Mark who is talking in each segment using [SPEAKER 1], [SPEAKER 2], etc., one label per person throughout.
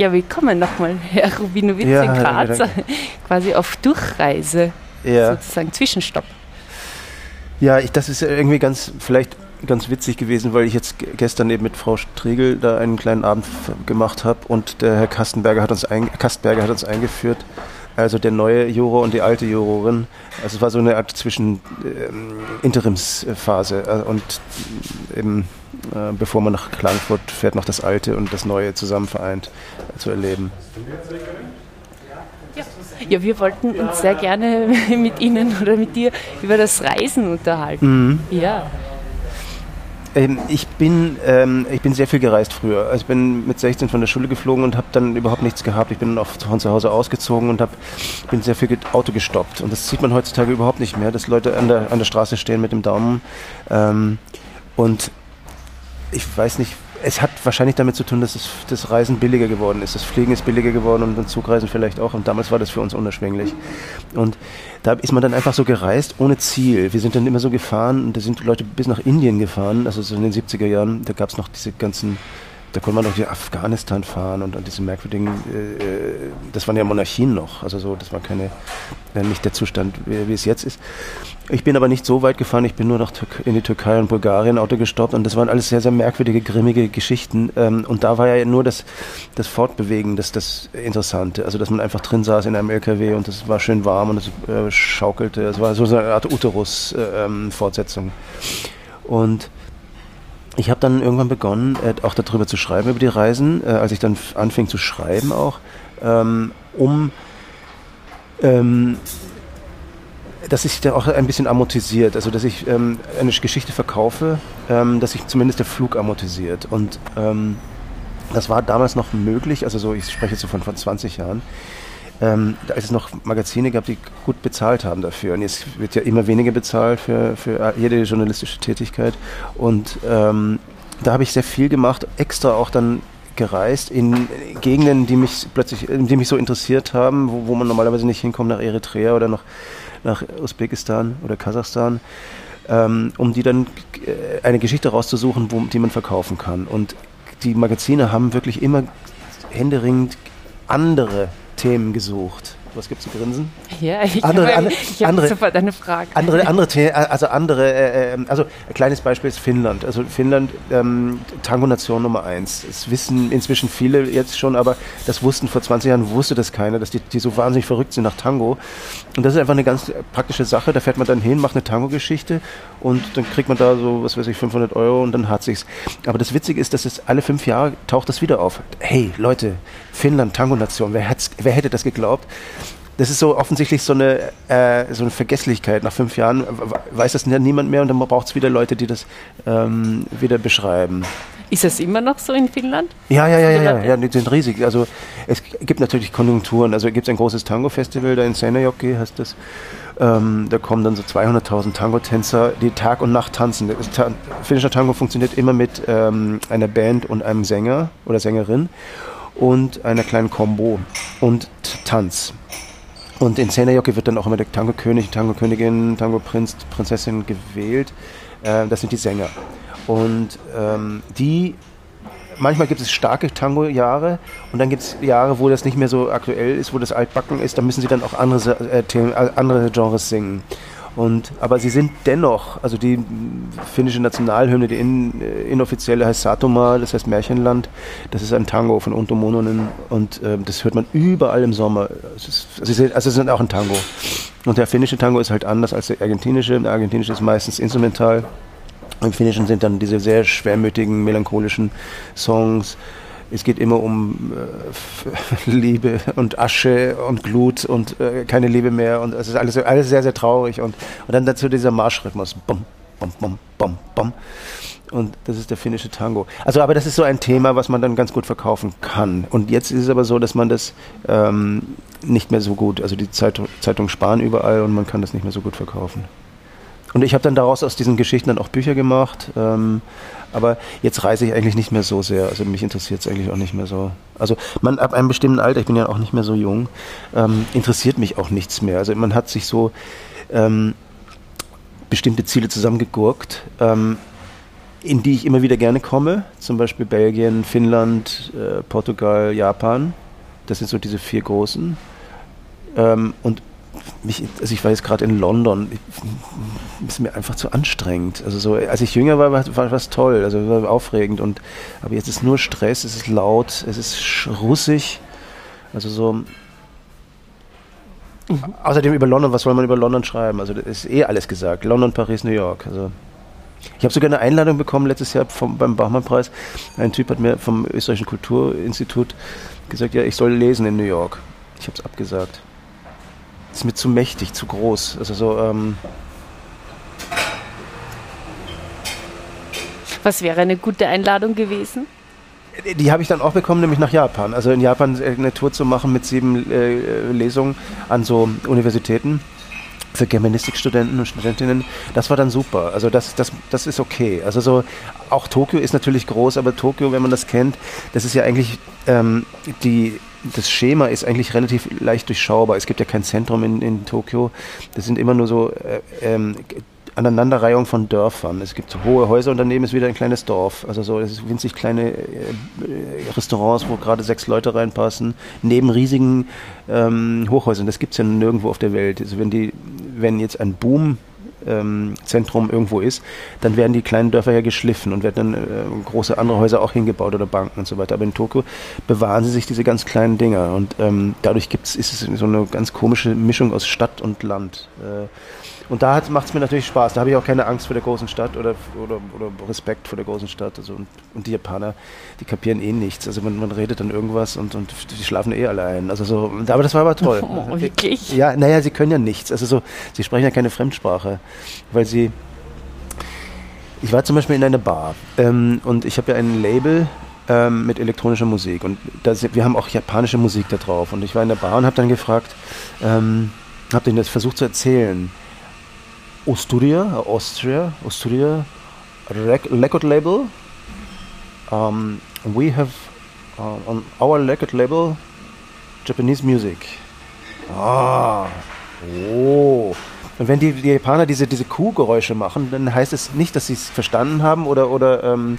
[SPEAKER 1] Ja, willkommen nochmal, Herr Rubinowitz ja, in Graz, quasi auf Durchreise, ja. sozusagen Zwischenstopp.
[SPEAKER 2] Ja, ich, das ist irgendwie ganz, vielleicht ganz witzig gewesen, weil ich jetzt gestern eben mit Frau Striegel da einen kleinen Abend gemacht habe und der Herr Kastenberger hat uns, ein, Kastberger hat uns eingeführt, also der neue Juror und die alte Jurorin. Also es war so eine Art zwischen ähm, Interimsphase äh, und eben äh, bevor man nach Klagenfurt fährt, noch das alte und das neue zusammen vereint äh, zu erleben.
[SPEAKER 1] Ja, wir wollten uns sehr gerne mit Ihnen oder mit dir über das Reisen unterhalten. Mhm. Ja.
[SPEAKER 2] Ähm, ich, bin, ähm, ich bin sehr viel gereist früher. Also ich bin mit 16 von der Schule geflogen und habe dann überhaupt nichts gehabt. Ich bin oft von zu Hause ausgezogen und hab, bin sehr viel Auto gestoppt. Und das sieht man heutzutage überhaupt nicht mehr, dass Leute an der, an der Straße stehen mit dem Daumen. Ähm, und ich weiß nicht, es hat wahrscheinlich damit zu tun, dass das, das Reisen billiger geworden ist. Das Fliegen ist billiger geworden und Zugreisen vielleicht auch. Und damals war das für uns unerschwinglich. Und da ist man dann einfach so gereist ohne Ziel. Wir sind dann immer so gefahren und da sind Leute bis nach Indien gefahren, also so in den 70er Jahren. Da gab es noch diese ganzen da konnte man doch hier Afghanistan fahren und, und diese merkwürdigen, äh, äh, das waren ja Monarchien noch, also so, das war keine, äh, nicht der Zustand, wie, wie, es jetzt ist. Ich bin aber nicht so weit gefahren, ich bin nur noch in die Türkei und Bulgarien Auto gestoppt und das waren alles sehr, sehr merkwürdige, grimmige Geschichten ähm, und da war ja nur das, das Fortbewegen, das, das Interessante, also dass man einfach drin saß in einem LKW und es war schön warm und es äh, schaukelte, es war so eine Art Uterus-Fortsetzung. Äh, ähm, und ich habe dann irgendwann begonnen, äh, auch darüber zu schreiben, über die Reisen, äh, als ich dann anfing zu schreiben auch, ähm, um ähm, dass sich da auch ein bisschen amortisiert, also dass ich ähm, eine Geschichte verkaufe, ähm, dass sich zumindest der Flug amortisiert. Und ähm, das war damals noch möglich, also so, ich spreche jetzt so von, von 20 Jahren. Ähm, da es noch Magazine gab, die gut bezahlt haben dafür. Und jetzt wird ja immer weniger bezahlt für, für jede journalistische Tätigkeit. Und ähm, da habe ich sehr viel gemacht, extra auch dann gereist in Gegenden, die mich plötzlich, die mich so interessiert haben, wo, wo man normalerweise nicht hinkommt, nach Eritrea oder nach, nach Usbekistan oder Kasachstan, ähm, um die dann äh, eine Geschichte rauszusuchen, wo, die man verkaufen kann. Und die Magazine haben wirklich immer händeringend andere Themen gesucht. Was gibt es zu grinsen?
[SPEAKER 1] Ja, ich andere, habe ich andere, sofort eine Frage.
[SPEAKER 2] Andere, andere, also andere, äh, äh, also ein kleines Beispiel ist Finnland. Also Finnland, ähm, Tango-Nation Nummer eins. Das wissen inzwischen viele jetzt schon, aber das wussten vor 20 Jahren, wusste das keiner, dass die, die so wahnsinnig verrückt sind nach Tango. Und das ist einfach eine ganz praktische Sache. Da fährt man dann hin, macht eine Tango-Geschichte und dann kriegt man da so, was weiß ich, 500 Euro und dann hat sich's. Aber das Witzige ist, dass es alle fünf Jahre taucht das wieder auf. Hey, Leute, Finnland, Tango-Nation, wer, wer hätte das geglaubt? das ist so offensichtlich so eine, äh, so eine Vergesslichkeit. Nach fünf Jahren weiß das niemand mehr und dann braucht es wieder Leute, die das ähm, wieder beschreiben.
[SPEAKER 1] Ist das immer noch so in Finnland?
[SPEAKER 2] Ja, ja, ja, ja, ja, ja, die sind riesig. Also es gibt natürlich Konjunkturen. Also gibt es ein großes Tango-Festival da in Seinäjoki, heißt das. Ähm, da kommen dann so 200.000 Tango-Tänzer, die Tag und Nacht tanzen. Ta finnischer Tango funktioniert immer mit ähm, einer Band und einem Sänger oder Sängerin und einer kleinen Combo und Tanz. Und in Szenajoki wird dann auch immer der Tango-König, Tango-Königin, Tango-Prinz, Prinzessin gewählt. Äh, das sind die Sänger. Und ähm, die, manchmal gibt es starke Tango-Jahre und dann gibt es Jahre, wo das nicht mehr so aktuell ist, wo das altbacken ist. Da müssen sie dann auch andere, äh, Themen, äh, andere Genres singen. Und, aber sie sind dennoch, also die finnische Nationalhymne, die in, äh, inoffizielle heißt Satoma, das heißt Märchenland. Das ist ein Tango von Unto Mononen und äh, das hört man überall im Sommer. Es ist, also, es ist auch ein Tango. Und der finnische Tango ist halt anders als der argentinische. Der argentinische ist meistens instrumental. Im Finnischen sind dann diese sehr schwermütigen, melancholischen Songs es geht immer um äh, Liebe und Asche und Glut und äh, keine Liebe mehr und es ist alles, alles sehr, sehr traurig und, und dann dazu dieser Marschrhythmus. Bum, bum, bum, bum, bum. Und das ist der finnische Tango. Also, aber das ist so ein Thema, was man dann ganz gut verkaufen kann. Und jetzt ist es aber so, dass man das ähm, nicht mehr so gut, also die Zeitung, Zeitung sparen überall und man kann das nicht mehr so gut verkaufen. Und ich habe dann daraus aus diesen Geschichten dann auch Bücher gemacht. Ähm, aber jetzt reise ich eigentlich nicht mehr so sehr. Also mich interessiert es eigentlich auch nicht mehr so. Also man ab einem bestimmten Alter, ich bin ja auch nicht mehr so jung, ähm, interessiert mich auch nichts mehr. Also man hat sich so ähm, bestimmte Ziele zusammengegurkt. Ähm, in die ich immer wieder gerne komme, zum Beispiel Belgien, Finnland, äh, Portugal, Japan. Das sind so diese vier großen. Ähm, und mich, also ich war jetzt gerade in London, ich, ist mir einfach zu anstrengend. Also so, als ich jünger war, war, was toll, also war aufregend und aber jetzt ist nur Stress, es ist laut, es ist russig, also so. Außerdem über London, was soll man über London schreiben? Also das ist eh alles gesagt. London, Paris, New York. Also ich habe sogar eine Einladung bekommen letztes Jahr vom, beim Bachmann-Preis. Ein Typ hat mir vom Österreichischen Kulturinstitut gesagt, ja, ich soll lesen in New York. Ich habe es abgesagt ist mir zu mächtig, zu groß. Also so, ähm
[SPEAKER 1] Was wäre eine gute Einladung gewesen?
[SPEAKER 2] Die habe ich dann auch bekommen, nämlich nach Japan. Also in Japan eine Tour zu machen mit sieben äh, Lesungen an so Universitäten für Germanistikstudenten und Studentinnen, das war dann super. Also das, das, das ist okay. Also so, auch Tokio ist natürlich groß, aber Tokio, wenn man das kennt, das ist ja eigentlich ähm, die, das Schema ist eigentlich relativ leicht durchschaubar. Es gibt ja kein Zentrum in, in Tokio. Das sind immer nur so äh, ähm, Aneinanderreihung von Dörfern. Es gibt hohe Häuser und daneben ist wieder ein kleines Dorf. Also so, es ist winzig kleine äh, Restaurants, wo gerade sechs Leute reinpassen, neben riesigen ähm, Hochhäusern. Das gibt es ja nirgendwo auf der Welt. Also wenn die, wenn jetzt ein Boom ähm, Zentrum irgendwo ist, dann werden die kleinen Dörfer ja geschliffen und werden dann äh, große andere Häuser auch hingebaut oder Banken und so weiter. Aber in Tokio bewahren sie sich diese ganz kleinen Dinger und ähm, dadurch gibt's, ist es so eine ganz komische Mischung aus Stadt und Land. Äh, und da macht es mir natürlich Spaß. Da habe ich auch keine Angst vor der großen Stadt oder, oder, oder Respekt vor der großen Stadt. Also und, und, die Japaner, die kapieren eh nichts. Also man, man redet dann irgendwas und, und die schlafen eh alle ein. Also so, aber das war aber toll.
[SPEAKER 1] Oh, wirklich?
[SPEAKER 2] Ja, naja, sie können ja nichts. Also so, sie sprechen ja keine Fremdsprache, weil sie. Ich war zum Beispiel in einer Bar ähm, und ich habe ja ein Label ähm, mit elektronischer Musik und das, wir haben auch japanische Musik da drauf. Und ich war in der Bar und habe dann gefragt, ähm, habe denen das versucht zu erzählen Osturia, Austria, Osturia record label. Um, we have uh, on our record label Japanese music. Ah, oh. Und wenn die, die Japaner diese, diese Kuhgeräusche machen, dann heißt es nicht, dass sie es verstanden haben oder, oder, ähm,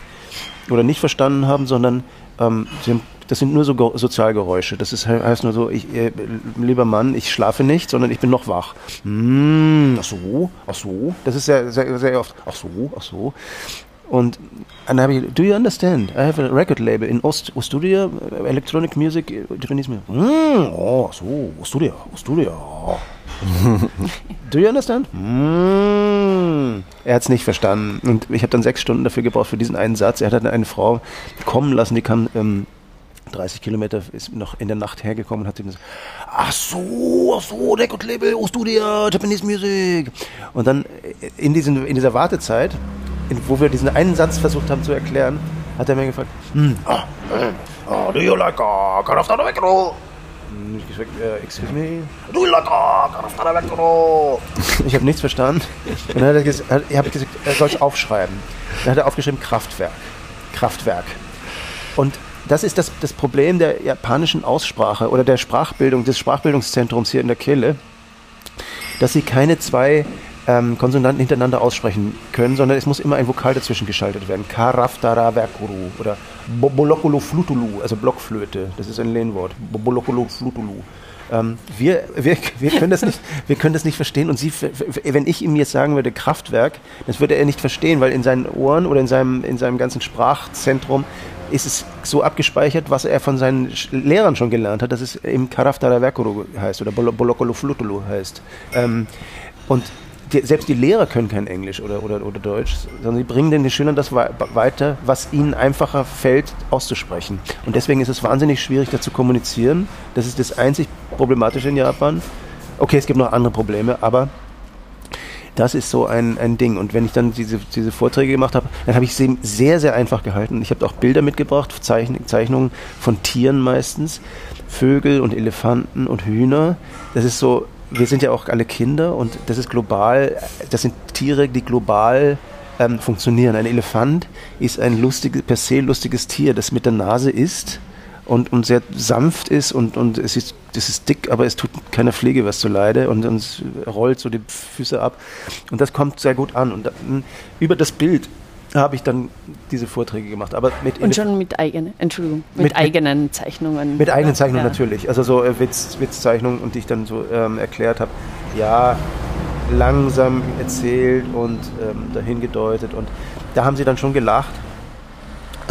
[SPEAKER 2] oder nicht verstanden haben, sondern ähm, haben das sind nur so Sozialgeräusche. Das ist, heißt nur so, ich, äh, lieber Mann, ich schlafe nicht, sondern ich bin noch wach. Mm, ach so, ach so. Das ist sehr, sehr, sehr oft. Ach so, ach so. Und dann habe ich, do you understand? I have a record label in Ost, Ostudia, Electronic Music, Japanese Music. Mm, oh, so, Ostudia, Ostudia. Do you understand? Mm. Er hat es nicht verstanden. Und ich habe dann sechs Stunden dafür gebraucht, für diesen einen Satz. Er hat dann eine Frau kommen lassen, die kam ähm, 30 Kilometer ist noch in der Nacht hergekommen und hat ihm gesagt, ach so, ach so, Record Label, oh Studio, Japanese Music. Und dann in, diesen, in dieser Wartezeit, in, wo wir diesen einen Satz versucht haben zu erklären, hat er mir gefragt, hm, oh, oh, do you like uh, Karafta Vecro? Ich gesagt, uh, excuse me, Karafta Vecro? Ich habe nichts verstanden. Und dann hat er gesagt, ich habe gesagt, er soll es aufschreiben. Dann hat er aufgeschrieben Kraftwerk. Kraftwerk. Und das ist das, das Problem der japanischen Aussprache oder der Sprachbildung, des Sprachbildungszentrums hier in der Kehle, dass sie keine zwei ähm, Konsonanten hintereinander aussprechen können, sondern es muss immer ein Vokal dazwischen geschaltet werden. Karaftara verkuru oder Bobolokolo flutulu, also Blockflöte, das ist ein Lehnwort. Bobolokolo flutulu. Ähm, wir, wir, wir, können das nicht, wir können das nicht verstehen. Und Sie, wenn ich ihm jetzt sagen würde Kraftwerk, das würde er nicht verstehen, weil in seinen Ohren oder in seinem, in seinem ganzen Sprachzentrum ist es so abgespeichert, was er von seinen Lehrern schon gelernt hat, dass es eben Karaftara Verkuru heißt oder Bolokolo Flutulu heißt. Ähm, und die, selbst die Lehrer können kein Englisch oder, oder, oder Deutsch, sondern sie bringen den Schülern das weiter, was ihnen einfacher fällt auszusprechen. Und deswegen ist es wahnsinnig schwierig, da zu kommunizieren. Das ist das einzig Problematische in Japan. Okay, es gibt noch andere Probleme, aber das ist so ein, ein Ding. Und wenn ich dann diese, diese Vorträge gemacht habe, dann habe ich sie sehr, sehr einfach gehalten. Ich habe auch Bilder mitgebracht, Zeichen, Zeichnungen von Tieren meistens, Vögel und Elefanten und Hühner. Das ist so, wir sind ja auch alle Kinder und das ist global, das sind Tiere, die global ähm, funktionieren. Ein Elefant ist ein lustiges, per se lustiges Tier, das mit der Nase isst und, und sehr sanft ist und, und es ist, das ist dick, aber es tut keiner Pflege was zu leide und, und es rollt so die Füße ab. Und das kommt sehr gut an. Und dann, über das Bild habe ich dann diese Vorträge gemacht. Aber mit
[SPEAKER 1] Und schon mit eigenen, Entschuldigung, mit, mit eigenen Zeichnungen.
[SPEAKER 2] Mit eigenen Zeichnungen ja. natürlich. Also so äh, Witz, Witzzeichnungen und die ich dann so ähm, erklärt habe. Ja, langsam erzählt und ähm, dahin gedeutet. Und da haben sie dann schon gelacht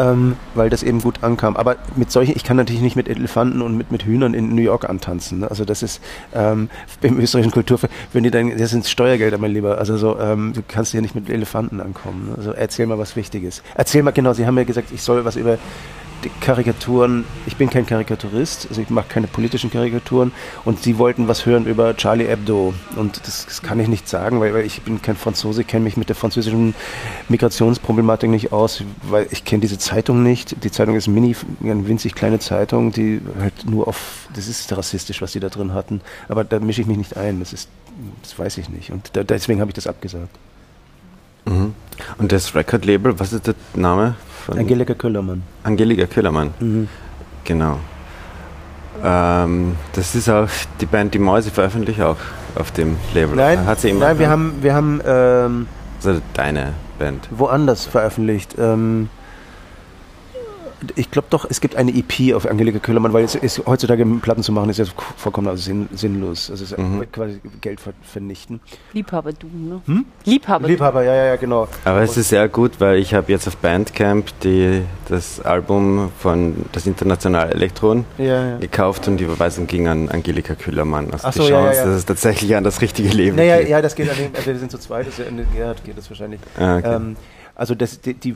[SPEAKER 2] ähm, weil das eben gut ankam. Aber mit solchen, ich kann natürlich nicht mit Elefanten und mit, mit Hühnern in New York antanzen. Ne? Also das ist ähm, im österreichischen Kulturverein, wenn die dann, das sind Steuergelder, mein Lieber. Also so, ähm, du kannst ja nicht mit Elefanten ankommen. Ne? Also erzähl mal was Wichtiges. Erzähl mal, genau, Sie haben ja gesagt, ich soll was über Karikaturen, ich bin kein Karikaturist, also ich mache keine politischen Karikaturen und sie wollten was hören über Charlie Hebdo und das, das kann ich nicht sagen, weil, weil ich bin kein Franzose, kenne mich mit der französischen Migrationsproblematik nicht aus, weil ich kenne diese Zeitung nicht. Die Zeitung ist mini, eine winzig kleine Zeitung, die halt nur auf, das ist rassistisch, was die da drin hatten, aber da mische ich mich nicht ein, das ist, das weiß ich nicht und da, deswegen habe ich das abgesagt.
[SPEAKER 3] Mhm. Und das Record-Label, was ist der Name?
[SPEAKER 2] Von Angelika Köllermann.
[SPEAKER 3] Angelika Köllermann, mhm. genau. Ähm, das ist auch die Band Die Mäuse veröffentlicht auch auf dem Label.
[SPEAKER 2] Nein, Hat sie nein wir haben, wir haben ähm,
[SPEAKER 3] also deine Band.
[SPEAKER 2] Woanders veröffentlicht. Ähm, ich glaube doch, es gibt eine EP auf Angelika Köllermann, weil es ist, heutzutage Platten zu machen ist ja vollkommen also sinn, sinnlos. Also es ist mhm. quasi Geld vernichten.
[SPEAKER 1] Liebhaber du, ne?
[SPEAKER 2] Hm? Liebhaber. Liebhaber, ja, ja, ja, genau.
[SPEAKER 3] Aber es ist sehr gut, weil ich habe jetzt auf Bandcamp die, das Album von das Internationale Elektron ja, ja. gekauft und die Überweisung ging an Angelika Köllermann. Also Ach die so, Chance, ja, dass es tatsächlich an das richtige Leben
[SPEAKER 2] naja, geht. Ja, das geht an den, also wir sind zu zweit, das, an den Gerhard geht das wahrscheinlich. Ah, okay. ähm, also das, die, die,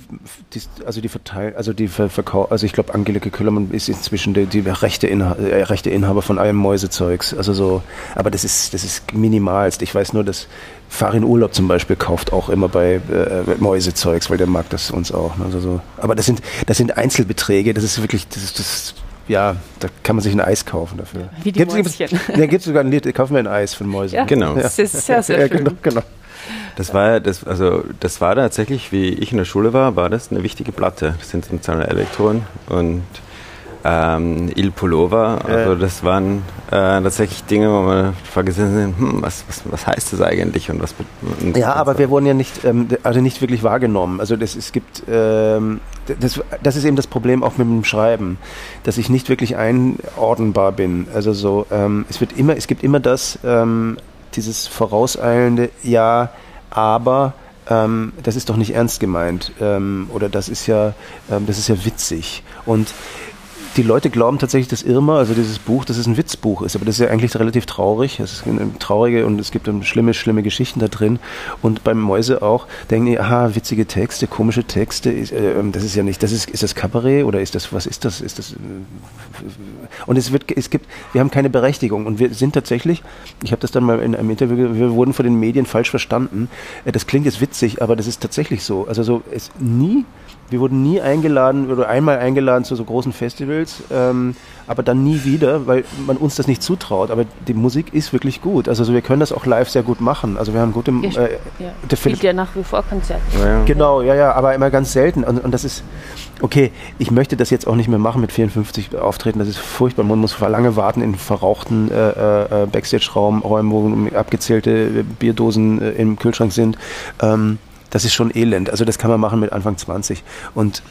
[SPEAKER 2] die, also die Verteil, also die Verkauf, also ich glaube Angelike Köllermann ist inzwischen die, die rechte, Inha äh, rechte Inhaber von allem Mäusezeugs. Also so, aber das ist, das ist minimalst. Ich weiß nur, dass Farin Urlaub zum Beispiel kauft auch immer bei äh, Mäusezeugs, weil der mag das uns auch. Also so. Aber das sind, das sind Einzelbeträge, das ist wirklich, das ist, das ja, da kann man sich ein Eis kaufen dafür.
[SPEAKER 1] Wie die gibt's, Mäuschen.
[SPEAKER 2] Gibt's, ja, gibt sogar ein Lied, kaufen wir ein Eis von Mäusen. Ja,
[SPEAKER 3] genau.
[SPEAKER 1] Das ist sehr, sehr
[SPEAKER 2] ja,
[SPEAKER 1] schön.
[SPEAKER 2] Genau, genau.
[SPEAKER 3] Das war das, also das war tatsächlich, wie ich in der Schule war, war das eine wichtige Platte. Das sind internationale Elektronen und ähm, Il Pullover. Also das waren äh, tatsächlich Dinge, wo man vergessen sind, hm, was, was, was heißt das eigentlich und was
[SPEAKER 2] und Ja, aber wir wurden ja nicht, ähm, also nicht wirklich wahrgenommen. Also das, es gibt ähm, das, das ist eben das Problem auch mit dem Schreiben, dass ich nicht wirklich einordnbar bin. Also so, ähm, es wird immer, es gibt immer das, ähm, dieses vorauseilende, ja, aber ähm, das ist doch nicht ernst gemeint ähm, oder das ist ja, ähm, das ist ja witzig. Und die Leute glauben tatsächlich, dass Irma, also dieses Buch, dass es ein Witzbuch ist, aber das ist ja eigentlich relativ traurig. Es ist eine traurige und es gibt schlimme, schlimme Geschichten da drin. Und beim Mäuse auch denken die, aha, witzige Texte, komische Texte, ist, äh, das ist ja nicht, das ist, ist das Kabarett oder ist das, was ist das? Ist das äh, und es wird, es gibt, wir haben keine Berechtigung und wir sind tatsächlich, ich habe das dann mal in einem Interview, wir wurden von den Medien falsch verstanden. Äh, das klingt jetzt witzig, aber das ist tatsächlich so. Also so, es nie wir wurden nie eingeladen oder einmal eingeladen zu so großen Festivals, ähm, aber dann nie wieder, weil man uns das nicht zutraut. Aber die Musik ist wirklich gut. Also, wir können das auch live sehr gut machen. Also wir haben gute.
[SPEAKER 1] Äh, ja, der Philipp, ja nach wie vor Konzerte.
[SPEAKER 2] Ja. Genau, ja, ja, aber immer ganz selten. Und, und das ist okay. Ich möchte das jetzt auch nicht mehr machen mit 54 Auftreten. Das ist furchtbar. Man muss lange warten in verrauchten äh, äh, Backstage-Räumen, wo abgezählte Bierdosen äh, im Kühlschrank sind. Ähm, das ist schon elend. Also das kann man machen mit Anfang 20. Und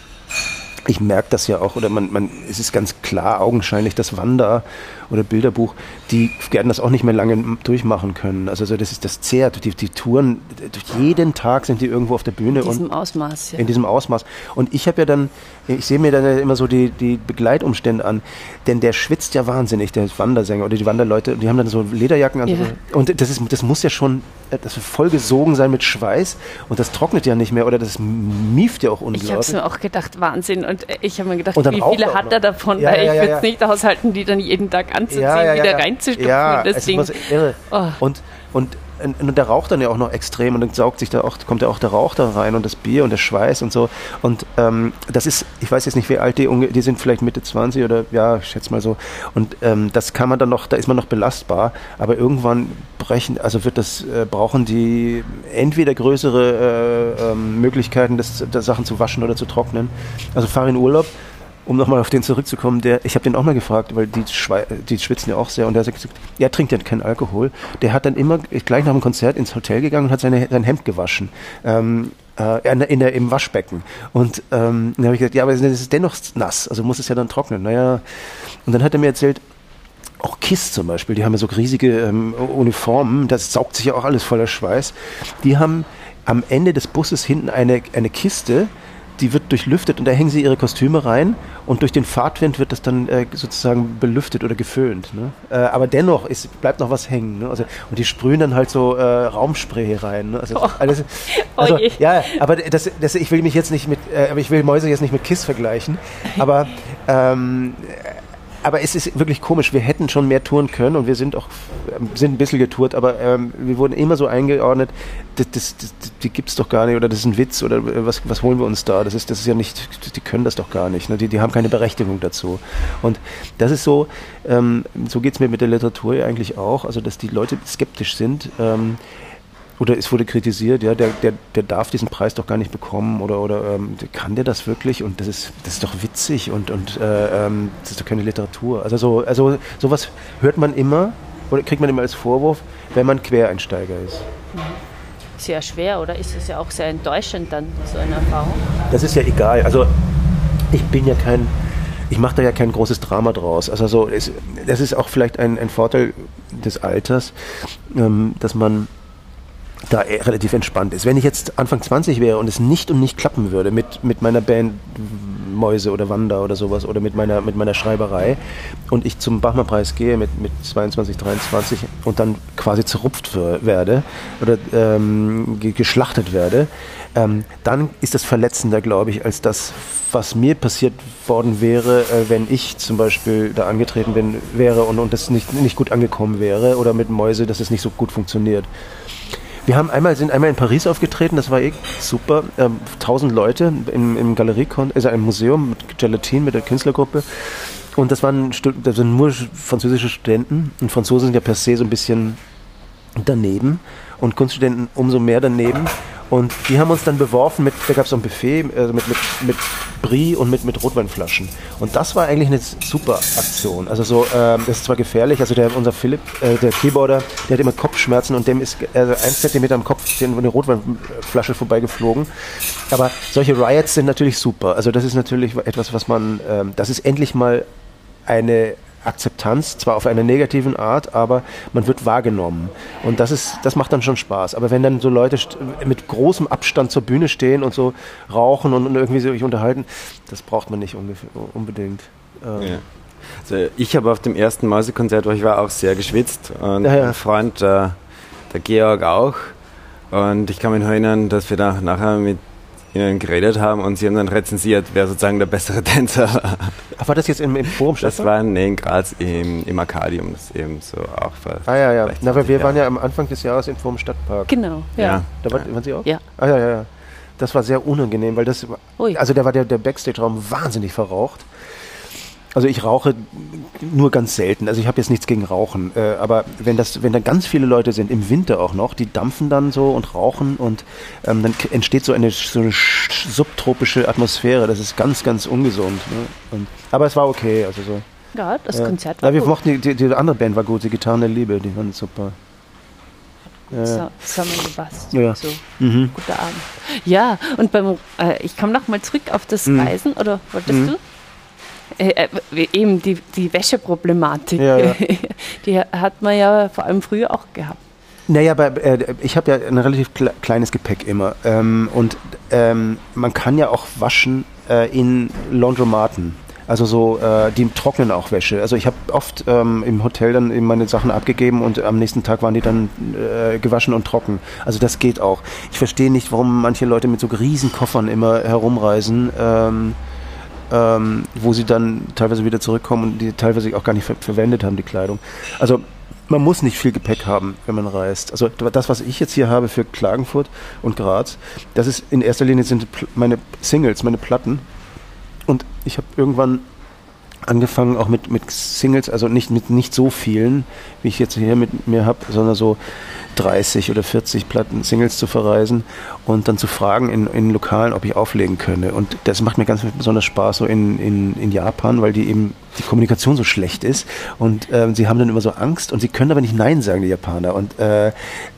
[SPEAKER 2] ich merke das ja auch, oder man, man, es ist ganz klar augenscheinlich, dass Wanda oder Bilderbuch, die werden das auch nicht mehr lange durchmachen können. Also das ist das zehrt. Die, die Touren, jeden Tag sind die irgendwo auf der Bühne.
[SPEAKER 1] In diesem Ausmaß,
[SPEAKER 2] ja. In diesem Ausmaß. Und ich habe ja dann, ich sehe mir dann immer so die, die Begleitumstände an, denn der schwitzt ja wahnsinnig, der Wandersänger oder die Wanderleute, die haben dann so Lederjacken an. Ja. Und das, ist, das muss ja schon das voll gesogen sein mit Schweiß und das trocknet ja nicht mehr oder das mieft ja auch unglaublich. Ich
[SPEAKER 1] habe mir auch gedacht, Wahnsinn. Und ich habe mir gedacht, wie viele hat er davon? Ja, weil ja, ich würde es nicht aushalten, die dann jeden Tag anzuziehen, wieder reinzustopfen
[SPEAKER 2] ja, das Ding. Irre. Oh. Und, und und der raucht dann ja auch noch extrem und dann saugt sich da auch, kommt ja auch der Rauch da rein und das Bier und der Schweiß und so. Und ähm, das ist, ich weiß jetzt nicht, wie alt die, die sind vielleicht Mitte 20 oder ja, ich schätze mal so. Und ähm, das kann man dann noch, da ist man noch belastbar, aber irgendwann brechen, also wird das, äh, brauchen die entweder größere äh, äh, Möglichkeiten, das, das Sachen zu waschen oder zu trocknen. Also fahr in Urlaub um nochmal auf den zurückzukommen, der, ich habe den auch mal gefragt, weil die, die schwitzen ja auch sehr und der sagt, er trinkt ja keinen Alkohol. Der hat dann immer gleich nach dem Konzert ins Hotel gegangen und hat seine, sein Hemd gewaschen. Ähm, äh, in, in der, im Waschbecken. Und ähm, dann habe ich gesagt, ja, aber es ist dennoch nass, also muss es ja dann trocknen. Naja, und dann hat er mir erzählt, auch KISS zum Beispiel, die haben ja so riesige ähm, Uniformen, das saugt sich ja auch alles voller Schweiß. Die haben am Ende des Busses hinten eine, eine Kiste, die wird durchlüftet und da hängen sie ihre Kostüme rein und durch den Fahrtwind wird das dann äh, sozusagen belüftet oder geföhnt. Ne? Äh, aber dennoch ist, bleibt noch was hängen. Ne? Also, und die sprühen dann halt so äh, Raumspray rein. Ne? Also, oh. alles, also, oh ja, aber das, das, ich will mich jetzt nicht mit, äh, aber ich will Mäuse jetzt nicht mit Kiss vergleichen. Aber ähm, aber es ist wirklich komisch. Wir hätten schon mehr touren können und wir sind auch ähm, sind ein bisschen getourt, aber ähm, wir wurden immer so eingeordnet, das, das, das, die gibt es doch gar nicht oder das ist ein Witz oder äh, was, was holen wir uns da? Das ist, das ist ja nicht, die können das doch gar nicht. Ne? Die, die haben keine Berechtigung dazu. Und das ist so, ähm, so geht es mir mit der Literatur eigentlich auch, also dass die Leute skeptisch sind. Ähm, oder es wurde kritisiert, ja, der, der, der darf diesen Preis doch gar nicht bekommen oder, oder ähm, kann der das wirklich? Und das ist, das ist doch witzig und, und äh, ähm, das ist doch keine Literatur. Also, so, also sowas hört man immer oder kriegt man immer als Vorwurf, wenn man Quereinsteiger ist.
[SPEAKER 1] Sehr schwer, oder ist es ja auch sehr enttäuschend dann, so eine Erfahrung?
[SPEAKER 2] Das ist ja egal. Also ich bin ja kein, ich mache da ja kein großes Drama draus. Also so, es, das ist auch vielleicht ein, ein Vorteil des Alters, ähm, dass man da relativ entspannt ist. Wenn ich jetzt Anfang 20 wäre und es nicht und nicht klappen würde mit, mit meiner Band Mäuse oder Wanda oder sowas oder mit meiner, mit meiner Schreiberei und ich zum Bachmann-Preis gehe mit, mit 22, 23 und dann quasi zerrupft werde oder ähm, geschlachtet werde, ähm, dann ist das verletzender, glaube ich, als das, was mir passiert worden wäre, äh, wenn ich zum Beispiel da angetreten bin, wäre und, und das nicht, nicht gut angekommen wäre oder mit Mäuse, dass es nicht so gut funktioniert. Wir haben einmal, sind einmal in Paris aufgetreten, das war eh super. Ähm, tausend Leute im, im Galerie, also im Museum mit Gelatine, mit der Künstlergruppe. Und das waren, das sind nur französische Studenten. Und Franzosen sind ja per se so ein bisschen daneben. Und Kunststudenten umso mehr daneben. Und die haben uns dann beworfen mit, da gab es so ein Buffet also mit, mit, mit Brie und mit, mit Rotweinflaschen. Und das war eigentlich eine super Aktion. Also so, äh, das ist zwar gefährlich, also der, unser Philipp, äh, der Keyboarder, der hat immer Kopfschmerzen und dem ist äh, ein Zentimeter am Kopf eine Rotweinflasche vorbeigeflogen. Aber solche Riots sind natürlich super. Also das ist natürlich etwas, was man, ähm, das ist endlich mal eine Akzeptanz, zwar auf einer negativen Art, aber man wird wahrgenommen. Und das ist, das macht dann schon Spaß. Aber wenn dann so Leute mit großem Abstand zur Bühne stehen und so rauchen und, irgendwie sich unterhalten, das braucht man nicht unbedingt.
[SPEAKER 3] Ähm. Ja. Also ich habe auf dem ersten Mausekonzert, wo ich war, auch sehr geschwitzt und ja, ja. ein Freund, äh, der Georg auch. Und ich kann mich erinnern, dass wir da nachher mit ihnen geredet haben und sie haben dann rezensiert, wer sozusagen der bessere Tänzer war.
[SPEAKER 2] Ach, war das jetzt im, im Forum
[SPEAKER 3] Das war nee, in Graz im, im Arcadium, das eben so auch
[SPEAKER 2] war. Ah ja, ja. Na, weil wir waren ja am Anfang des Jahres im Forum Stadtpark.
[SPEAKER 1] Genau, ja. ja.
[SPEAKER 2] Da war, waren Sie auch?
[SPEAKER 1] Ja.
[SPEAKER 2] Ah ja, ja, ja. Das war sehr unangenehm, weil das, Ui. also da war der, der Backstage-Raum wahnsinnig verraucht. Also ich rauche nur ganz selten. Also ich habe jetzt nichts gegen Rauchen. Äh, aber wenn das, wenn da ganz viele Leute sind, im Winter auch noch, die dampfen dann so und rauchen und ähm, dann entsteht so eine, so eine subtropische Atmosphäre. Das ist ganz, ganz ungesund. Ne? Und, aber es war okay. Also so.
[SPEAKER 1] Ja, das ja. Konzert war
[SPEAKER 2] ja, wir gut. Mochten die, die, andere Band war gut, die Gitarren der Liebe, die waren super.
[SPEAKER 1] Ja. So, zusammengepasst. Ja. So, mhm. guter Abend. Ja, und beim, äh, ich komme noch mal zurück auf das mhm. Reisen, oder wolltest mhm. du? Äh, äh, eben die, die Wäscheproblematik, ja, ja. die hat man ja vor allem früher auch gehabt.
[SPEAKER 2] Naja, aber äh, ich habe ja ein relativ kleines Gepäck immer. Ähm, und ähm, man kann ja auch waschen äh, in Laundromaten. Also so, äh, die trocknen auch Wäsche. Also ich habe oft ähm, im Hotel dann eben meine Sachen abgegeben und am nächsten Tag waren die dann äh, gewaschen und trocken. Also das geht auch. Ich verstehe nicht, warum manche Leute mit so riesen Koffern immer herumreisen. Ähm, ähm, wo sie dann teilweise wieder zurückkommen und die teilweise auch gar nicht ver verwendet haben, die Kleidung. Also man muss nicht viel Gepäck haben, wenn man reist. Also das, was ich jetzt hier habe für Klagenfurt und Graz, das ist in erster Linie sind meine Singles, meine Platten. Und ich habe irgendwann angefangen auch mit, mit Singles, also nicht mit nicht so vielen, wie ich jetzt hier mit mir habe, sondern so 30 oder 40 Platten, Singles zu verreisen und dann zu fragen in, in Lokalen, ob ich auflegen könne. Und das macht mir ganz besonders Spaß so in, in, in Japan, weil die eben die Kommunikation so schlecht ist und ähm, sie haben dann immer so Angst und sie können aber nicht Nein sagen, die Japaner. Und äh,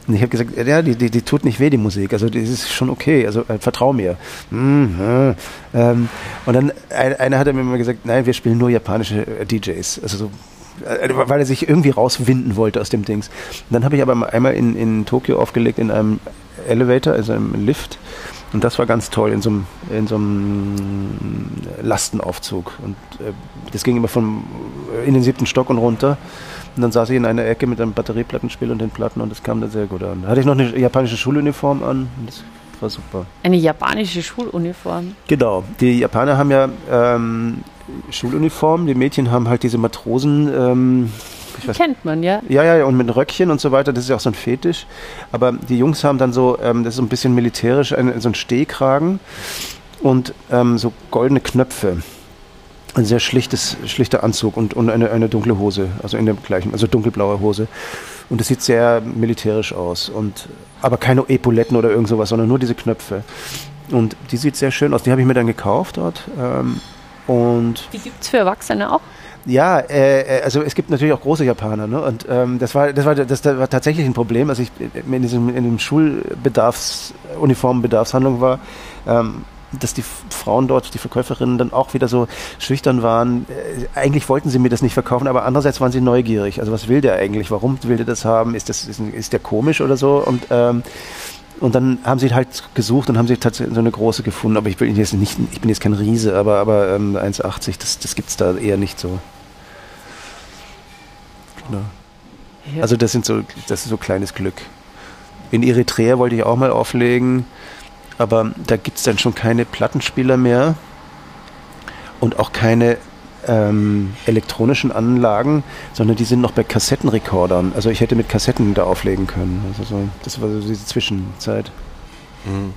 [SPEAKER 2] ich habe gesagt, ja, die, die, die tut nicht weh, die Musik. Also die ist schon okay, also äh, vertrau mir. Mhm, ähm, und dann einer hat mir immer gesagt, nein, wir spielen nur japanische äh, DJs. Also so äh, weil er sich irgendwie rauswinden wollte aus dem Dings. Und dann habe ich aber einmal in, in Tokio aufgelegt in einem Elevator, also einem Lift. Und das war ganz toll in so einem, in so einem Lastenaufzug. Und äh, das ging immer von in den siebten Stock und runter. Und dann saß ich in einer Ecke mit einem Batterieplattenspiel und den Platten und das kam dann sehr gut an. Da hatte ich noch eine japanische Schuluniform an und das war super.
[SPEAKER 1] Eine japanische Schuluniform?
[SPEAKER 2] Genau. Die Japaner haben ja ähm, Schuluniform. Die Mädchen haben halt diese Matrosen. Ähm,
[SPEAKER 1] die kennt man, ja.
[SPEAKER 2] Ja, ja, und mit Röckchen und so weiter, das ist ja auch so ein Fetisch. Aber die Jungs haben dann so, ähm, das ist so ein bisschen militärisch, ein, so ein Stehkragen und ähm, so goldene Knöpfe. Ein sehr schlichtes, schlichter Anzug und, und eine, eine dunkle Hose, also in der gleichen, also dunkelblaue Hose. Und das sieht sehr militärisch aus. Und, aber keine Epauletten oder irgend sowas, sondern nur diese Knöpfe. Und die sieht sehr schön aus. Die habe ich mir dann gekauft dort. Ähm, und
[SPEAKER 1] die gibt es für Erwachsene auch?
[SPEAKER 2] Ja, äh, äh, also es gibt natürlich auch große Japaner, ne? Und ähm, das war das war das, das war tatsächlich ein Problem, als ich in diesem in dem Schulbedarfs Uniformbedarfshandlung war. Ähm, dass die Frauen dort, die Verkäuferinnen dann auch wieder so schüchtern waren. Äh, eigentlich wollten sie mir das nicht verkaufen, aber andererseits waren sie neugierig. Also was will der eigentlich? Warum will der das haben? Ist das ist, ist der komisch oder so? Und ähm, und dann haben sie halt gesucht und haben sie tatsächlich so eine große gefunden. Aber ich bin jetzt nicht, ich bin jetzt kein Riese, aber, aber ähm, 1,80, das, das es da eher nicht so. Genau. Ja. Also das sind so, das ist so kleines Glück. In Eritrea wollte ich auch mal auflegen, aber da gibt es dann schon keine Plattenspieler mehr und auch keine ähm, elektronischen Anlagen, sondern die sind noch bei Kassettenrekordern. Also ich hätte mit Kassetten da auflegen können. Also so, das war so diese Zwischenzeit.
[SPEAKER 3] Mhm.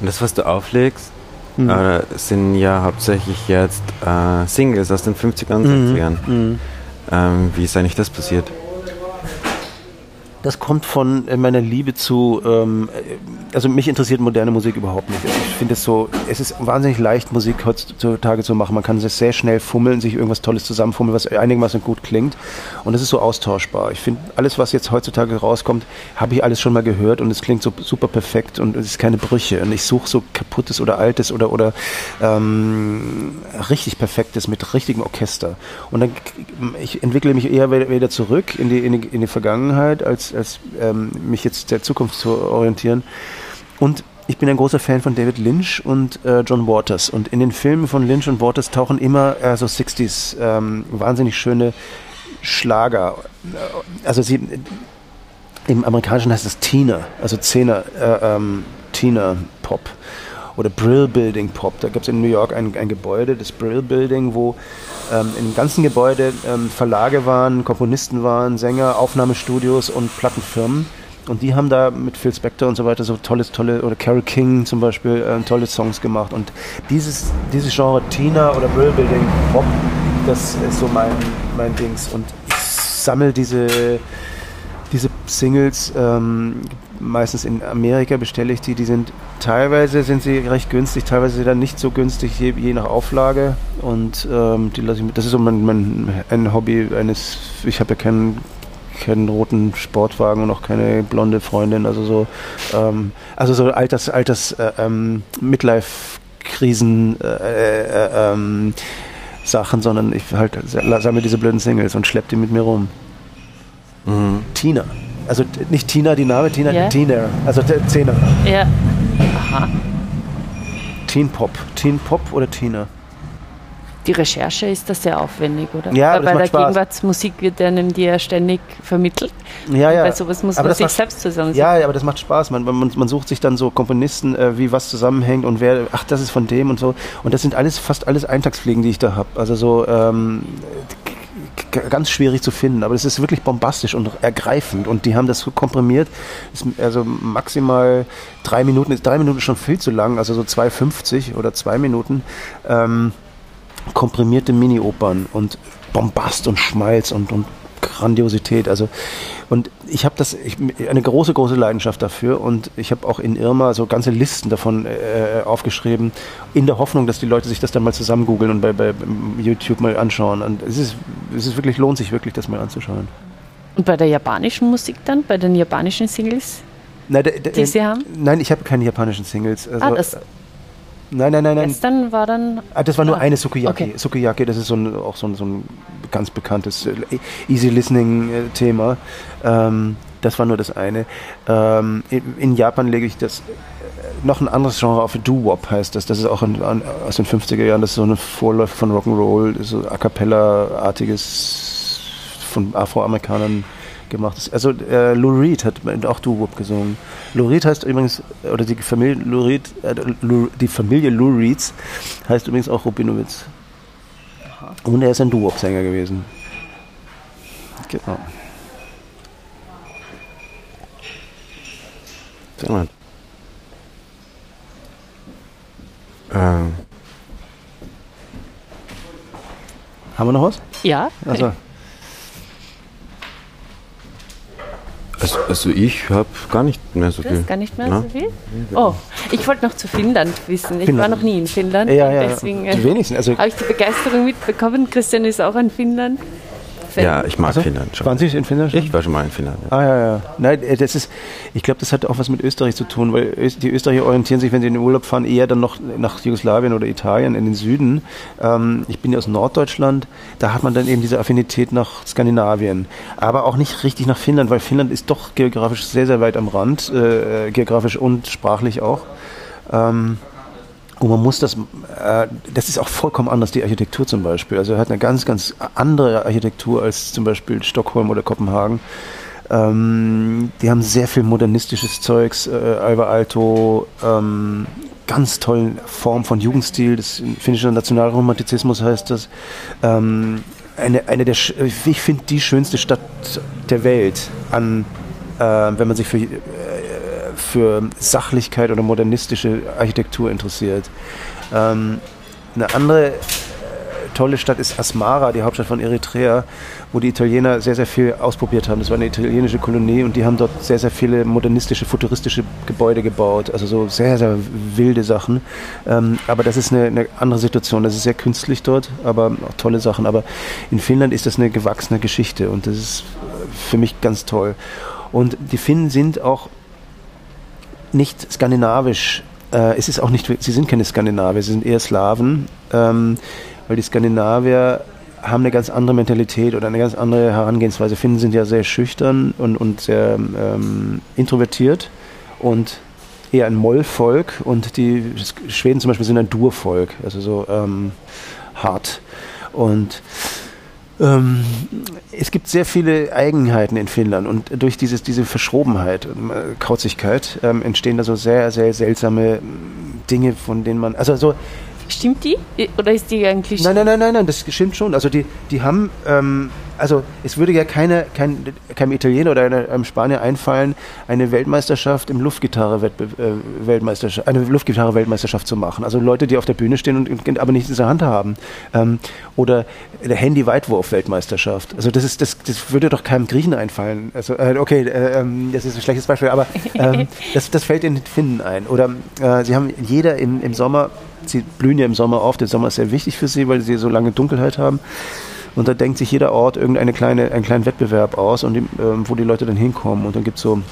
[SPEAKER 3] Und das, was du auflegst, mhm. äh, sind ja hauptsächlich jetzt äh, Singles aus den 50ern und 60ern. Mhm. Ähm, wie ist eigentlich das passiert?
[SPEAKER 2] Das kommt von äh, meiner Liebe zu, ähm, also mich interessiert moderne Musik überhaupt nicht. Ich finde es so, es ist wahnsinnig leicht, Musik heutzutage zu machen. Man kann es sehr schnell fummeln, sich irgendwas Tolles zusammenfummeln, was einigermaßen gut klingt. Und es ist so austauschbar. Ich finde, alles, was jetzt heutzutage rauskommt, habe ich alles schon mal gehört und es klingt so super perfekt und es ist keine Brüche. Und ich suche so kaputtes oder altes oder, oder ähm, richtig perfektes mit richtigem Orchester. Und dann, ich entwickle mich eher wieder zurück in die, in die, in die Vergangenheit als als, ähm, mich jetzt der Zukunft zu orientieren. Und ich bin ein großer Fan von David Lynch und äh, John Waters. Und in den Filmen von Lynch und Waters tauchen immer äh, so 60s ähm, wahnsinnig schöne Schlager. Also sie, im Amerikanischen heißt es Tina, also Zehner, äh, ähm, Tina Pop oder Brill Building Pop. Da gibt es in New York ein, ein Gebäude, das Brill Building, wo ähm, im ganzen Gebäude ähm, Verlage waren, Komponisten waren, Sänger, Aufnahmestudios und Plattenfirmen. Und die haben da mit Phil Spector und so weiter so tolles, tolle, oder Carol King zum Beispiel, äh, tolle Songs gemacht. Und dieses, dieses Genre Tina oder Brill Building Pop, das ist so mein, mein Dings. Und ich sammle diese, diese Singles, ähm, meistens in Amerika bestelle ich die, die sind teilweise sind sie recht günstig, teilweise dann nicht so günstig, je, je nach Auflage. Und ähm, die lasse ich mit. Das ist so mein, mein ein Hobby eines, ich habe ja keinen keinen roten Sportwagen und auch keine blonde Freundin, also so, ähm, also so Alters, Alters, äh, ähm, Midlife-Krisen, äh, äh, ähm, Sachen, sondern ich halt sammle diese blöden Singles und schleppe die mit mir rum. Mhm. Tina. Also nicht Tina, die Name, Tina, yeah. Tina. Also Zehner.
[SPEAKER 1] Ja. Aha.
[SPEAKER 2] Teen Pop. Teen Pop oder Tina?
[SPEAKER 1] Die Recherche ist das sehr aufwendig, oder?
[SPEAKER 2] Ja,
[SPEAKER 1] Weil
[SPEAKER 2] bei
[SPEAKER 1] der
[SPEAKER 2] Spaß.
[SPEAKER 1] Gegenwartsmusik wird einem die ja ständig vermittelt.
[SPEAKER 2] Ja, ja.
[SPEAKER 1] bei sowas muss aber man sich macht, selbst zusammensetzen.
[SPEAKER 2] Ja, ja, aber das macht Spaß. Man, man, man sucht sich dann so Komponisten, äh, wie was zusammenhängt und wer, ach, das ist von dem und so. Und das sind alles fast alles Eintagsfliegen, die ich da habe. Also so ähm, ganz schwierig zu finden, aber es ist wirklich bombastisch und ergreifend und die haben das komprimiert, also maximal drei Minuten, drei Minuten ist schon viel zu lang, also so 2,50 oder zwei Minuten, ähm, komprimierte Mini-Opern und Bombast und Schmalz und, und Grandiosität. Also und ich habe das ich, eine große große Leidenschaft dafür und ich habe auch in Irma so ganze Listen davon äh, aufgeschrieben in der Hoffnung, dass die Leute sich das dann mal zusammen googeln und bei, bei YouTube mal anschauen. Und es ist es ist wirklich lohnt sich wirklich das mal anzuschauen.
[SPEAKER 1] Und bei der japanischen Musik dann, bei den japanischen Singles,
[SPEAKER 2] nein, die Sie haben? Nein, ich habe keine japanischen Singles.
[SPEAKER 1] Also, ah, das
[SPEAKER 2] Nein, nein, nein, nein.
[SPEAKER 1] Gestern war dann.
[SPEAKER 2] Ah, das war nur ah, eine Sukiyaki. Okay. Sukiyaki, das ist so ein, auch so ein, so ein ganz bekanntes äh, Easy Listening-Thema. Äh, ähm, das war nur das eine. Ähm, in, Japan lege ich das äh, noch ein anderes Genre auf. Doo-Wop heißt das. Das ist auch in, an, aus den 50er Jahren. Das ist so eine Vorläufer von Rock'n'Roll, so A Cappella-artiges von Afroamerikanern gemacht. Also äh, Lou Reed hat auch Doo-Wop gesungen. Lou Reed heißt übrigens, oder die Familie Lou Reed, äh, Lou, die Familie Lou Reeds heißt übrigens auch Rubinowitz. Und er ist ein Doo-Wop-Sänger gewesen. Genau.
[SPEAKER 3] Sehr mal. Ähm.
[SPEAKER 2] Haben wir noch was?
[SPEAKER 1] Ja.
[SPEAKER 2] Also.
[SPEAKER 3] Also, also ich habe gar nicht mehr so viel.
[SPEAKER 1] gar nicht mehr Na? so viel? Oh, ich wollte noch zu Finnland wissen. Ich Finnland. war noch nie in Finnland.
[SPEAKER 2] Ja, ja, deswegen
[SPEAKER 1] äh, also habe ich die Begeisterung mitbekommen. Christian ist auch in Finnland.
[SPEAKER 3] Fan. Ja, ich mag also, Finnland schon.
[SPEAKER 2] Waren Sie in Finnland schon?
[SPEAKER 3] Ich war schon mal in Finnland.
[SPEAKER 2] Ja. Ah, ja, ja. Nein, äh, das ist, ich glaube, das hat auch was mit Österreich zu tun, weil die Österreicher orientieren sich, wenn sie in den Urlaub fahren, eher dann noch nach Jugoslawien oder Italien in den Süden. Ähm, ich bin ja aus Norddeutschland, da hat man dann eben diese Affinität nach Skandinavien. Aber auch nicht richtig nach Finnland, weil Finnland ist doch geografisch sehr, sehr weit am Rand, äh, geografisch und sprachlich auch. Ähm, und man muss das, äh, das ist auch vollkommen anders, die Architektur zum Beispiel. Also er hat eine ganz, ganz andere Architektur als zum Beispiel Stockholm oder Kopenhagen. Ähm, die haben sehr viel modernistisches Zeugs, äh, Alba Alto, ähm, ganz tollen Form von Jugendstil, das finnischer Nationalromantizismus heißt das. Ähm, eine, eine der, ich finde die schönste Stadt der Welt an, äh, wenn man sich für für Sachlichkeit oder modernistische Architektur interessiert. Ähm, eine andere äh, tolle Stadt ist Asmara, die Hauptstadt von Eritrea, wo die Italiener sehr, sehr viel ausprobiert haben. Das war eine italienische Kolonie und die haben dort sehr, sehr viele modernistische, futuristische Gebäude gebaut. Also so sehr, sehr wilde Sachen. Ähm, aber das ist eine, eine, andere Situation. Das ist sehr künstlich dort, aber auch tolle Sachen. Aber in Finnland ist das eine gewachsene Geschichte und das ist für mich ganz toll. Und die Finnen sind auch nicht skandinavisch. Äh, es ist auch nicht, sie sind keine Skandinavier, sie sind eher Slawen, ähm, weil die Skandinavier haben eine ganz andere Mentalität oder eine ganz andere Herangehensweise. Finnen sind ja sehr schüchtern und, und sehr ähm, introvertiert und eher ein Mollvolk und die Schweden zum Beispiel sind ein Durvolk, also so ähm, hart. Und ähm, es gibt sehr viele Eigenheiten in Finnland und durch dieses, diese Verschrobenheit, äh, Kauzigkeit, ähm, entstehen da so sehr, sehr seltsame Dinge, von denen man, also so.
[SPEAKER 1] Stimmt die? Oder ist die eigentlich.
[SPEAKER 2] Nein, nein, nein, nein, nein, das stimmt schon. Also die, die haben, ähm, also es würde ja keine, kein, keinem Italiener oder einem Spanier einfallen, eine Weltmeisterschaft im Luftgitarre äh, Weltmeisterschaft, eine Luftgitarre Weltmeisterschaft zu machen. Also Leute, die auf der Bühne stehen und, und aber nichts in der Hand haben. Ähm, oder der Handy Weitwurf Weltmeisterschaft. Also das ist das, das würde doch keinem Griechen einfallen. Also äh, okay, äh, ähm, das ist ein schlechtes Beispiel, aber ähm, das, das fällt den Finnen ein. Oder äh, sie haben jeder im, im Sommer, sie blühen ja im Sommer auf. Der Sommer ist sehr wichtig für sie, weil sie so lange Dunkelheit haben. Und da denkt sich jeder Ort irgendeine kleine, einen kleinen Wettbewerb aus, und ähm, wo die Leute dann hinkommen. Und dann gibt es so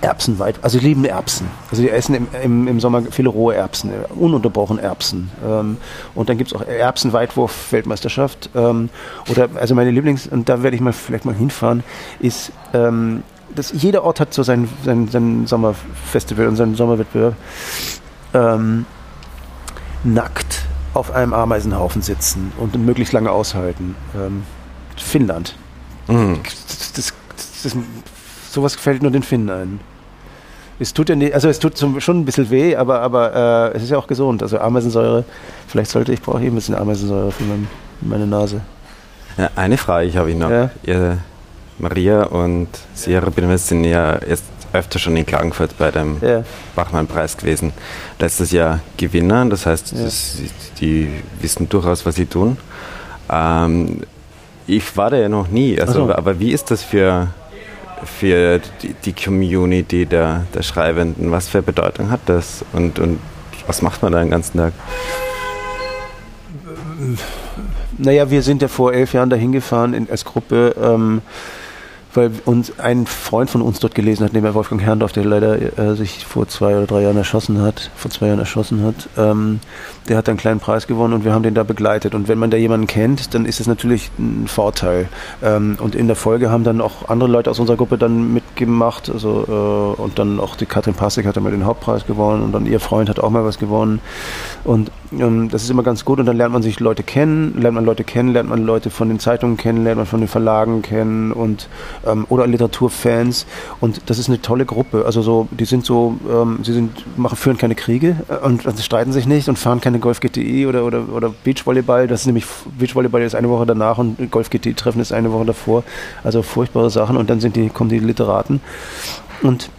[SPEAKER 2] Erbsenweit, also sie lieben Erbsen. Also die essen im, im, im Sommer viele rohe Erbsen, ununterbrochen Erbsen. Ähm, und dann gibt es auch Erbsenweitwurf-Weltmeisterschaft. Ähm, oder also meine Lieblings, und da werde ich mal vielleicht mal hinfahren, ist ähm, das, jeder Ort hat so sein, sein, sein Sommerfestival und seinen Sommerwettbewerb. Ähm, nackt auf einem Ameisenhaufen sitzen und möglichst lange aushalten. Ähm, Finnland. Mhm. Das, das, das, sowas gefällt nur den Finnen ein. Es tut ja nicht, also es tut zum, schon ein bisschen weh, aber, aber äh, es ist ja auch gesund. Also Ameisensäure, vielleicht sollte ich brauche ich ein bisschen Ameisensäure für mein, meine Nase.
[SPEAKER 3] Ja, eine Frage ich habe ich noch. Ja? Ihr, Maria und Sierra Benemes sind ja erst öfter schon in Klagenfurt bei dem ja. Bachmann-Preis gewesen. Letztes Jahr Gewinner, das heißt, ja. das, die wissen durchaus, was sie tun. Ähm, ich war da ja noch nie. Also, so. aber wie ist das für, für die, die Community der, der Schreibenden? Was für Bedeutung hat das? Und, und was macht man da den ganzen Tag?
[SPEAKER 2] Naja, wir sind ja vor elf Jahren dahin gefahren in, als Gruppe. Ähm, weil uns ein Freund von uns dort gelesen hat, nämlich Wolfgang Herrndorf, der leider äh, sich vor zwei oder drei Jahren erschossen hat, vor zwei Jahren erschossen hat. Ähm, der hat einen kleinen Preis gewonnen und wir haben den da begleitet. Und wenn man da jemanden kennt, dann ist es natürlich ein Vorteil. Ähm, und in der Folge haben dann auch andere Leute aus unserer Gruppe dann mitgemacht. Also, äh, und dann auch die Katrin Passig hat mal den Hauptpreis gewonnen und dann ihr Freund hat auch mal was gewonnen. Und das ist immer ganz gut und dann lernt man sich Leute kennen, lernt man Leute kennen, lernt man Leute von den Zeitungen kennen, lernt man von den Verlagen kennen und ähm, oder Literaturfans und das ist eine tolle Gruppe. Also so, die sind so, ähm, sie sind, machen, führen keine Kriege äh, und also streiten sich nicht und fahren keine Golf GTI oder, oder, oder Beachvolleyball. Das ist nämlich Beachvolleyball ist eine Woche danach und Golf GTI Treffen ist eine Woche davor. Also furchtbare Sachen und dann sind die, kommen die Literaten und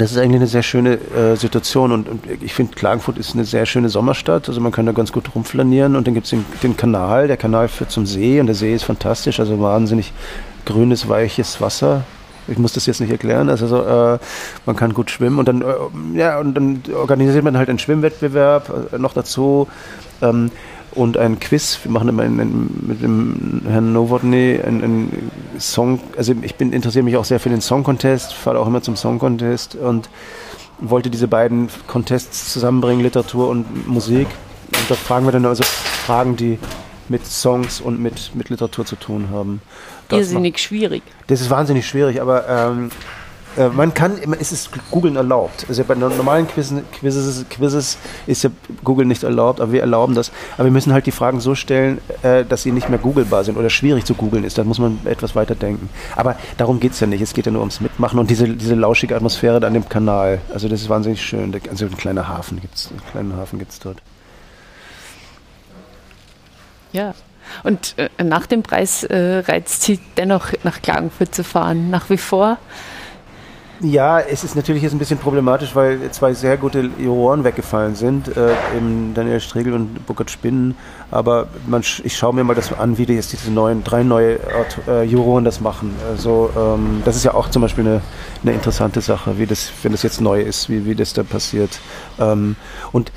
[SPEAKER 2] das ist eigentlich eine sehr schöne äh, Situation und, und ich finde, Klagenfurt ist eine sehr schöne Sommerstadt. Also man kann da ganz gut rumflanieren und dann gibt es den, den, Kanal. Der Kanal führt zum See und der See ist fantastisch, also wahnsinnig grünes, weiches Wasser. Ich muss das jetzt nicht erklären. Also so, äh, man kann gut schwimmen und dann, äh, ja, und dann organisiert man halt einen Schwimmwettbewerb äh, noch dazu. Ähm, und ein Quiz. Wir machen immer in, in, mit dem Herrn Nowotny einen, Song. Also ich bin interessiere mich auch sehr für den Song Contest, fahre auch immer zum Song Contest und wollte diese beiden Contests zusammenbringen, Literatur und Musik. Und da fragen wir dann also Fragen, die mit Songs und mit, mit Literatur zu tun haben.
[SPEAKER 1] Das Irrsinnig schwierig.
[SPEAKER 2] Das ist wahnsinnig schwierig, aber ähm, äh, man kann, es ist Googeln erlaubt. Also bei normalen Quizzes, Quizzes, Quizzes ist ja Google nicht erlaubt, aber wir erlauben das. Aber wir müssen halt die Fragen so stellen, äh, dass sie nicht mehr googelbar sind oder schwierig zu googeln ist. Da muss man etwas weiter denken. Aber darum geht es ja nicht. Es geht ja nur ums Mitmachen und diese, diese lauschige Atmosphäre an dem Kanal. Also das ist wahnsinnig schön. Also ein kleiner Hafen gibt es. Einen kleinen Hafen gibt es dort.
[SPEAKER 1] Ja, und äh, nach dem Preis äh, reizt Sie dennoch nach Klagenfurt zu fahren, nach wie vor?
[SPEAKER 2] Ja, es ist natürlich jetzt ein bisschen problematisch, weil zwei sehr gute Juroren weggefallen sind, äh, eben Daniel Stregel und Burkhard Spinnen. Aber man, ich schaue mir mal das an, wie die jetzt diese neuen, drei neue äh, Juroren das machen. Also ähm, das ist ja auch zum Beispiel eine, eine interessante Sache, wie das, wenn das jetzt neu ist, wie, wie das da passiert. Ähm, und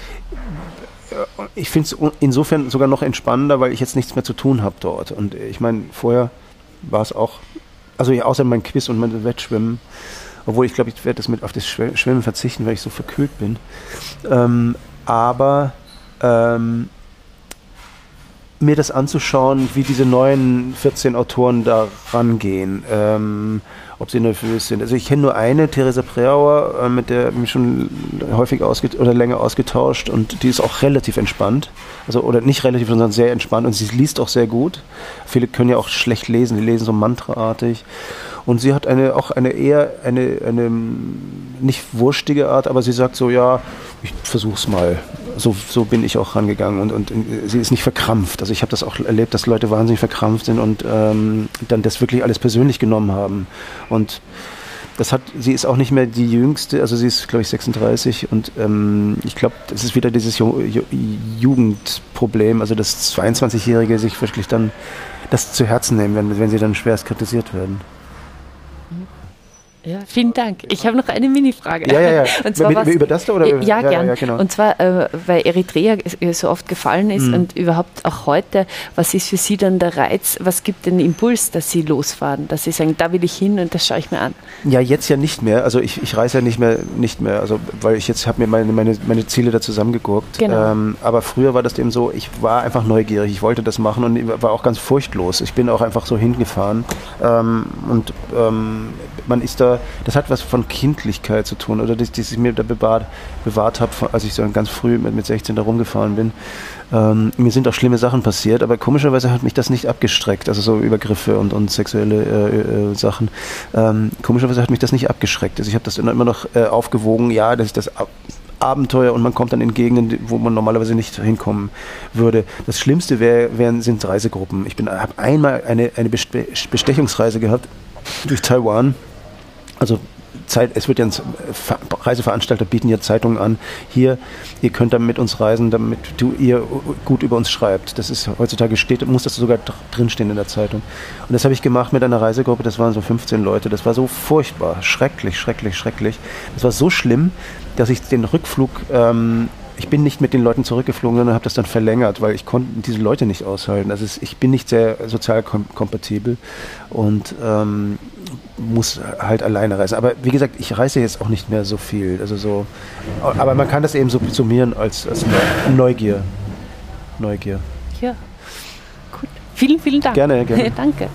[SPEAKER 2] äh, ich finde es insofern sogar noch entspannender, weil ich jetzt nichts mehr zu tun habe dort. Und ich meine, vorher war es auch, also ja, außer mein Quiz und mein Wettschwimmen, obwohl ich glaube, ich werde das mit auf das Schwimmen verzichten, weil ich so verkühlt bin. Ähm, aber ähm, mir das anzuschauen, wie diese neuen 14 Autoren da rangehen, ähm, ob sie nervös sind. Also ich kenne nur eine, Theresa Preauer, äh, mit der ich schon häufig oder länger ausgetauscht und die ist auch relativ entspannt. Also oder nicht relativ, sondern sehr entspannt und sie liest auch sehr gut. Viele können ja auch schlecht lesen, die lesen so mantraartig. Und sie hat eine auch eine eher eine, eine nicht wurstige Art, aber sie sagt so, ja, ich versuch's mal. So, so bin ich auch rangegangen und, und sie ist nicht verkrampft. Also ich habe das auch erlebt, dass Leute wahnsinnig verkrampft sind und ähm, dann das wirklich alles persönlich genommen haben. Und das hat, sie ist auch nicht mehr die jüngste, also sie ist, glaube ich, 36 und ähm, ich glaube, das ist wieder dieses Ju Ju Jugendproblem, also dass 22-Jährige sich wirklich dann das zu Herzen nehmen, wenn, wenn sie dann schwerst kritisiert werden.
[SPEAKER 1] Ja, vielen Dank. Ich habe noch eine Mini-Frage.
[SPEAKER 2] Ja, ja, ja. Und zwar was, über das da? Oder?
[SPEAKER 1] Ja, ja gern. Ja, genau. Und zwar, äh, weil Eritrea so oft gefallen ist mhm. und überhaupt auch heute, was ist für Sie dann der Reiz? Was gibt den Impuls, dass Sie losfahren? Dass Sie sagen, da will ich hin und das schaue ich mir an?
[SPEAKER 2] Ja, jetzt ja nicht mehr. Also ich, ich reise ja nicht mehr, nicht mehr. Also weil ich jetzt habe mir meine, meine, meine Ziele da zusammengeguckt. Genau. Ähm, aber früher war das eben so, ich war einfach neugierig. Ich wollte das machen und war auch ganz furchtlos. Ich bin auch einfach so hingefahren. Ähm, und ähm, man ist da, das hat was von Kindlichkeit zu tun oder dass, dass ich mir da bewahrt, bewahrt habe, als ich so ganz früh mit, mit 16 da rumgefahren bin. Ähm, mir sind auch schlimme Sachen passiert, aber komischerweise hat mich das nicht abgestreckt, also so Übergriffe und, und sexuelle äh, äh, Sachen. Ähm, komischerweise hat mich das nicht abgeschreckt. Also ich habe das immer noch äh, aufgewogen, ja, dass ich das Abenteuer und man kommt dann in Gegenden, wo man normalerweise nicht hinkommen würde. Das Schlimmste wär, wären, sind Reisegruppen. Ich habe einmal eine, eine Bestechungsreise gehabt durch Taiwan also Zeit, es wird ja, Reiseveranstalter bieten ja Zeitungen an, hier, ihr könnt dann mit uns reisen, damit du ihr gut über uns schreibt. Das ist heutzutage steht, muss das sogar drinstehen in der Zeitung. Und das habe ich gemacht mit einer Reisegruppe, das waren so 15 Leute, das war so furchtbar, schrecklich, schrecklich, schrecklich. Das war so schlimm, dass ich den Rückflug ähm, ich bin nicht mit den Leuten zurückgeflogen, sondern habe das dann verlängert, weil ich konnte diese Leute nicht aushalten. Also ich bin nicht sehr sozial kom kompatibel und ähm, muss halt alleine reisen. Aber wie gesagt, ich reise jetzt auch nicht mehr so viel. Also so, aber man kann das eben so summieren als, als Neugier. Neugier.
[SPEAKER 1] Ja, gut. Vielen, vielen Dank.
[SPEAKER 2] Gerne, gerne.
[SPEAKER 1] Danke.